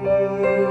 Música